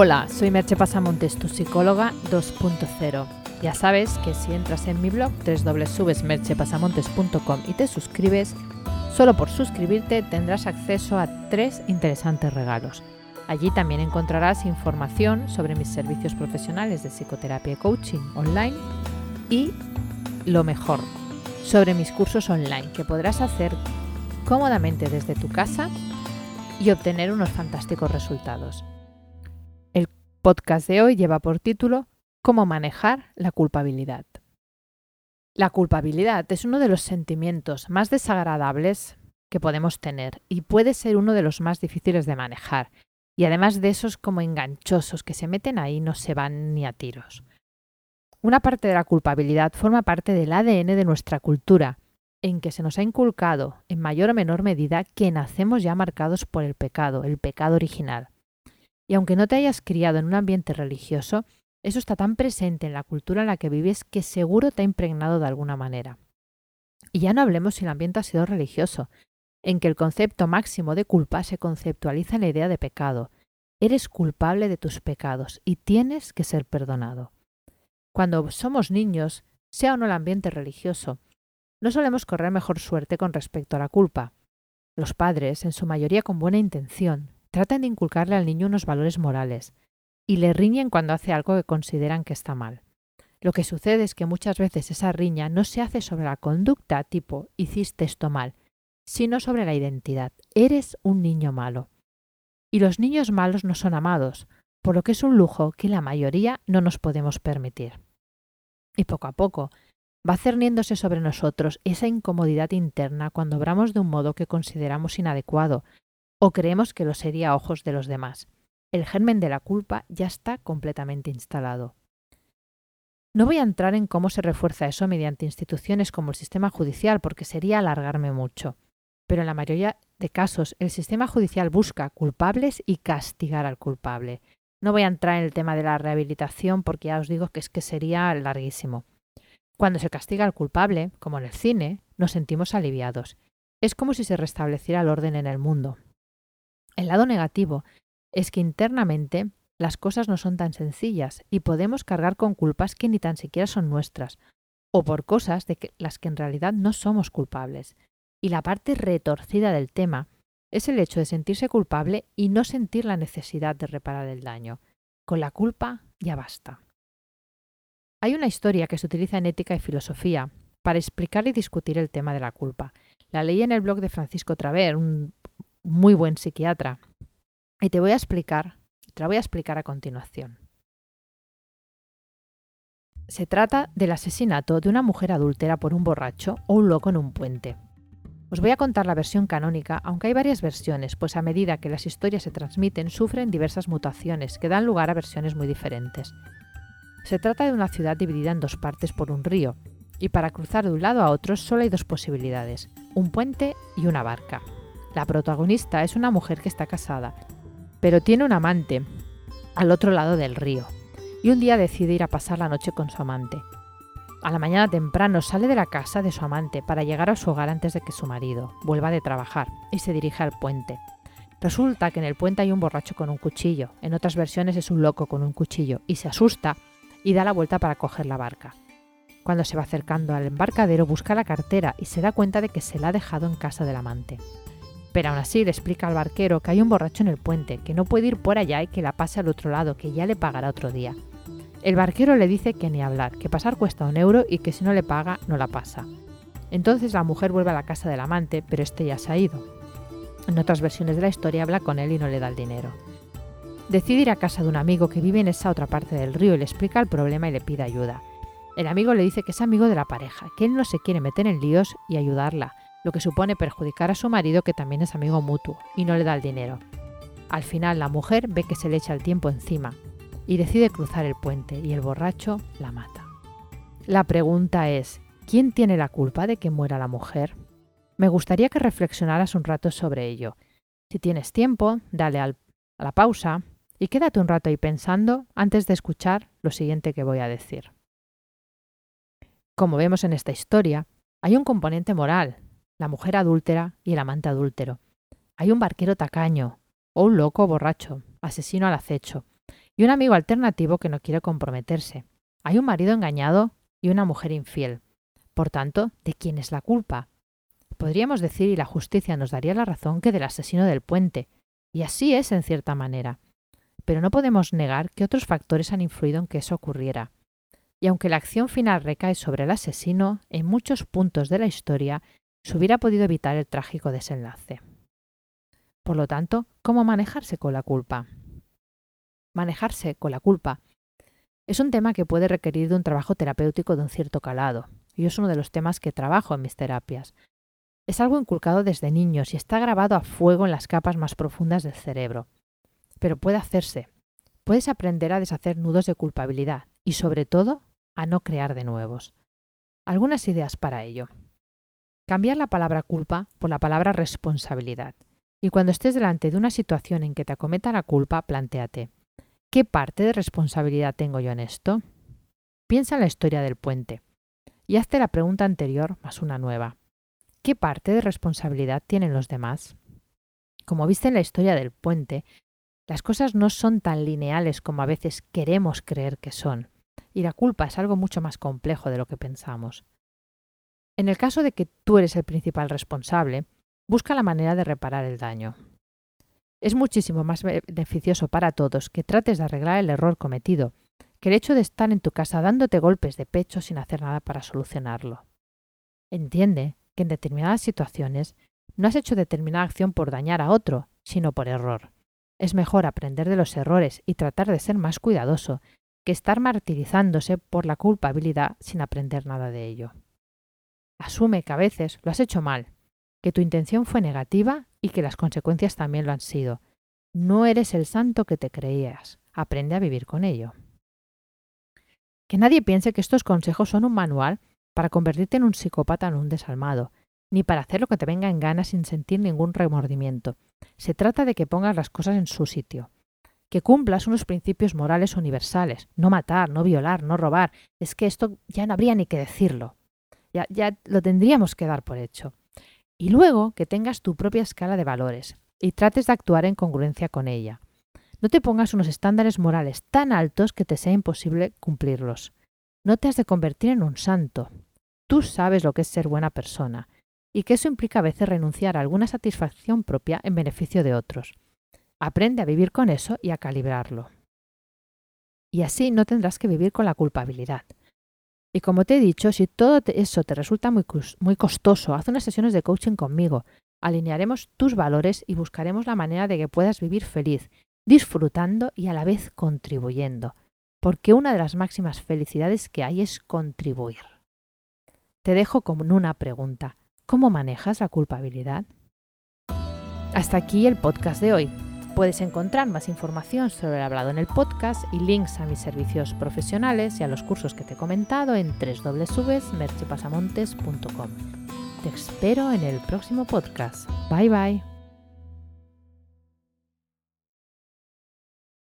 Hola, soy Merche Pasamontes, tu psicóloga 2.0. Ya sabes que si entras en mi blog www.merchepasamontes.com y te suscribes, solo por suscribirte tendrás acceso a tres interesantes regalos. Allí también encontrarás información sobre mis servicios profesionales de psicoterapia y coaching online y, lo mejor, sobre mis cursos online que podrás hacer cómodamente desde tu casa y obtener unos fantásticos resultados podcast de hoy lleva por título Cómo manejar la culpabilidad. La culpabilidad es uno de los sentimientos más desagradables que podemos tener y puede ser uno de los más difíciles de manejar, y además de esos como enganchosos que se meten ahí no se van ni a tiros. Una parte de la culpabilidad forma parte del ADN de nuestra cultura, en que se nos ha inculcado, en mayor o menor medida, que nacemos ya marcados por el pecado, el pecado original. Y aunque no te hayas criado en un ambiente religioso, eso está tan presente en la cultura en la que vives que seguro te ha impregnado de alguna manera. Y ya no hablemos si el ambiente ha sido religioso, en que el concepto máximo de culpa se conceptualiza en la idea de pecado. Eres culpable de tus pecados y tienes que ser perdonado. Cuando somos niños, sea o no el ambiente religioso, no solemos correr mejor suerte con respecto a la culpa. Los padres, en su mayoría con buena intención, Tratan de inculcarle al niño unos valores morales y le riñen cuando hace algo que consideran que está mal. Lo que sucede es que muchas veces esa riña no se hace sobre la conducta tipo hiciste esto mal, sino sobre la identidad. Eres un niño malo. Y los niños malos no son amados, por lo que es un lujo que la mayoría no nos podemos permitir. Y poco a poco va cerniéndose sobre nosotros esa incomodidad interna cuando obramos de un modo que consideramos inadecuado o creemos que lo sería a ojos de los demás. El germen de la culpa ya está completamente instalado. No voy a entrar en cómo se refuerza eso mediante instituciones como el sistema judicial, porque sería alargarme mucho. Pero en la mayoría de casos, el sistema judicial busca culpables y castigar al culpable. No voy a entrar en el tema de la rehabilitación porque ya os digo que es que sería larguísimo. Cuando se castiga al culpable, como en el cine, nos sentimos aliviados. Es como si se restableciera el orden en el mundo. El lado negativo es que internamente las cosas no son tan sencillas y podemos cargar con culpas que ni tan siquiera son nuestras, o por cosas de las que en realidad no somos culpables. Y la parte retorcida del tema es el hecho de sentirse culpable y no sentir la necesidad de reparar el daño. Con la culpa ya basta. Hay una historia que se utiliza en ética y filosofía para explicar y discutir el tema de la culpa. La leí en el blog de Francisco Traver, un muy buen psiquiatra. Y te voy a explicar, te la voy a explicar a continuación. Se trata del asesinato de una mujer adúltera por un borracho o un loco en un puente. Os voy a contar la versión canónica, aunque hay varias versiones, pues a medida que las historias se transmiten sufren diversas mutaciones que dan lugar a versiones muy diferentes. Se trata de una ciudad dividida en dos partes por un río, y para cruzar de un lado a otro solo hay dos posibilidades, un puente y una barca. La protagonista es una mujer que está casada, pero tiene un amante al otro lado del río, y un día decide ir a pasar la noche con su amante. A la mañana temprano sale de la casa de su amante para llegar a su hogar antes de que su marido vuelva de trabajar y se dirige al puente. Resulta que en el puente hay un borracho con un cuchillo, en otras versiones es un loco con un cuchillo, y se asusta y da la vuelta para coger la barca. Cuando se va acercando al embarcadero busca la cartera y se da cuenta de que se la ha dejado en casa del amante. Pero aún así le explica al barquero que hay un borracho en el puente, que no puede ir por allá y que la pase al otro lado, que ya le pagará otro día. El barquero le dice que ni hablar, que pasar cuesta un euro y que si no le paga, no la pasa. Entonces la mujer vuelve a la casa del amante, pero este ya se ha ido. En otras versiones de la historia habla con él y no le da el dinero. Decide ir a casa de un amigo que vive en esa otra parte del río y le explica el problema y le pide ayuda. El amigo le dice que es amigo de la pareja, que él no se quiere meter en líos y ayudarla, lo que supone perjudicar a su marido que también es amigo mutuo y no le da el dinero. Al final la mujer ve que se le echa el tiempo encima y decide cruzar el puente y el borracho la mata. La pregunta es, ¿quién tiene la culpa de que muera la mujer? Me gustaría que reflexionaras un rato sobre ello. Si tienes tiempo, dale a la pausa y quédate un rato ahí pensando antes de escuchar lo siguiente que voy a decir. Como vemos en esta historia, hay un componente moral, la mujer adúltera y el amante adúltero. Hay un barquero tacaño, o un loco borracho, asesino al acecho. y un amigo alternativo que no quiere comprometerse. Hay un marido engañado y una mujer infiel. Por tanto, ¿de quién es la culpa? Podríamos decir, y la justicia nos daría la razón, que del asesino del puente. Y así es en cierta manera. Pero no podemos negar que otros factores han influido en que eso ocurriera. Y aunque la acción final recae sobre el asesino, en muchos puntos de la historia se hubiera podido evitar el trágico desenlace. Por lo tanto, ¿cómo manejarse con la culpa? Manejarse con la culpa es un tema que puede requerir de un trabajo terapéutico de un cierto calado, y es uno de los temas que trabajo en mis terapias. Es algo inculcado desde niños y está grabado a fuego en las capas más profundas del cerebro. Pero puede hacerse. Puedes aprender a deshacer nudos de culpabilidad y, sobre todo, a no crear de nuevos. Algunas ideas para ello. Cambiar la palabra culpa por la palabra responsabilidad. Y cuando estés delante de una situación en que te acometa la culpa, plantéate, ¿qué parte de responsabilidad tengo yo en esto? Piensa en la historia del puente y hazte la pregunta anterior más una nueva. ¿Qué parte de responsabilidad tienen los demás? Como viste en la historia del puente, las cosas no son tan lineales como a veces queremos creer que son, y la culpa es algo mucho más complejo de lo que pensamos. En el caso de que tú eres el principal responsable, busca la manera de reparar el daño. Es muchísimo más beneficioso para todos que trates de arreglar el error cometido que el hecho de estar en tu casa dándote golpes de pecho sin hacer nada para solucionarlo. Entiende que en determinadas situaciones no has hecho determinada acción por dañar a otro, sino por error. Es mejor aprender de los errores y tratar de ser más cuidadoso que estar martirizándose por la culpabilidad sin aprender nada de ello. Asume que a veces lo has hecho mal, que tu intención fue negativa y que las consecuencias también lo han sido. No eres el santo que te creías. Aprende a vivir con ello. Que nadie piense que estos consejos son un manual para convertirte en un psicópata o en un desalmado, ni para hacer lo que te venga en gana sin sentir ningún remordimiento. Se trata de que pongas las cosas en su sitio, que cumplas unos principios morales universales, no matar, no violar, no robar. Es que esto ya no habría ni que decirlo. Ya, ya lo tendríamos que dar por hecho. Y luego que tengas tu propia escala de valores y trates de actuar en congruencia con ella. No te pongas unos estándares morales tan altos que te sea imposible cumplirlos. No te has de convertir en un santo, Tú sabes lo que es ser buena persona y que eso implica a veces renunciar a alguna satisfacción propia en beneficio de otros. Aprende a vivir con eso y a calibrarlo. Y así no tendrás que vivir con la culpabilidad. Y como te he dicho, si todo eso te resulta muy, muy costoso, haz unas sesiones de coaching conmigo. Alinearemos tus valores y buscaremos la manera de que puedas vivir feliz, disfrutando y a la vez contribuyendo. Porque una de las máximas felicidades que hay es contribuir. Te dejo con una pregunta. ¿Cómo manejas la culpabilidad? Hasta aquí el podcast de hoy. Puedes encontrar más información sobre el hablado en el podcast y links a mis servicios profesionales y a los cursos que te he comentado en www.merchepasamontes.com. Te espero en el próximo podcast. Bye bye.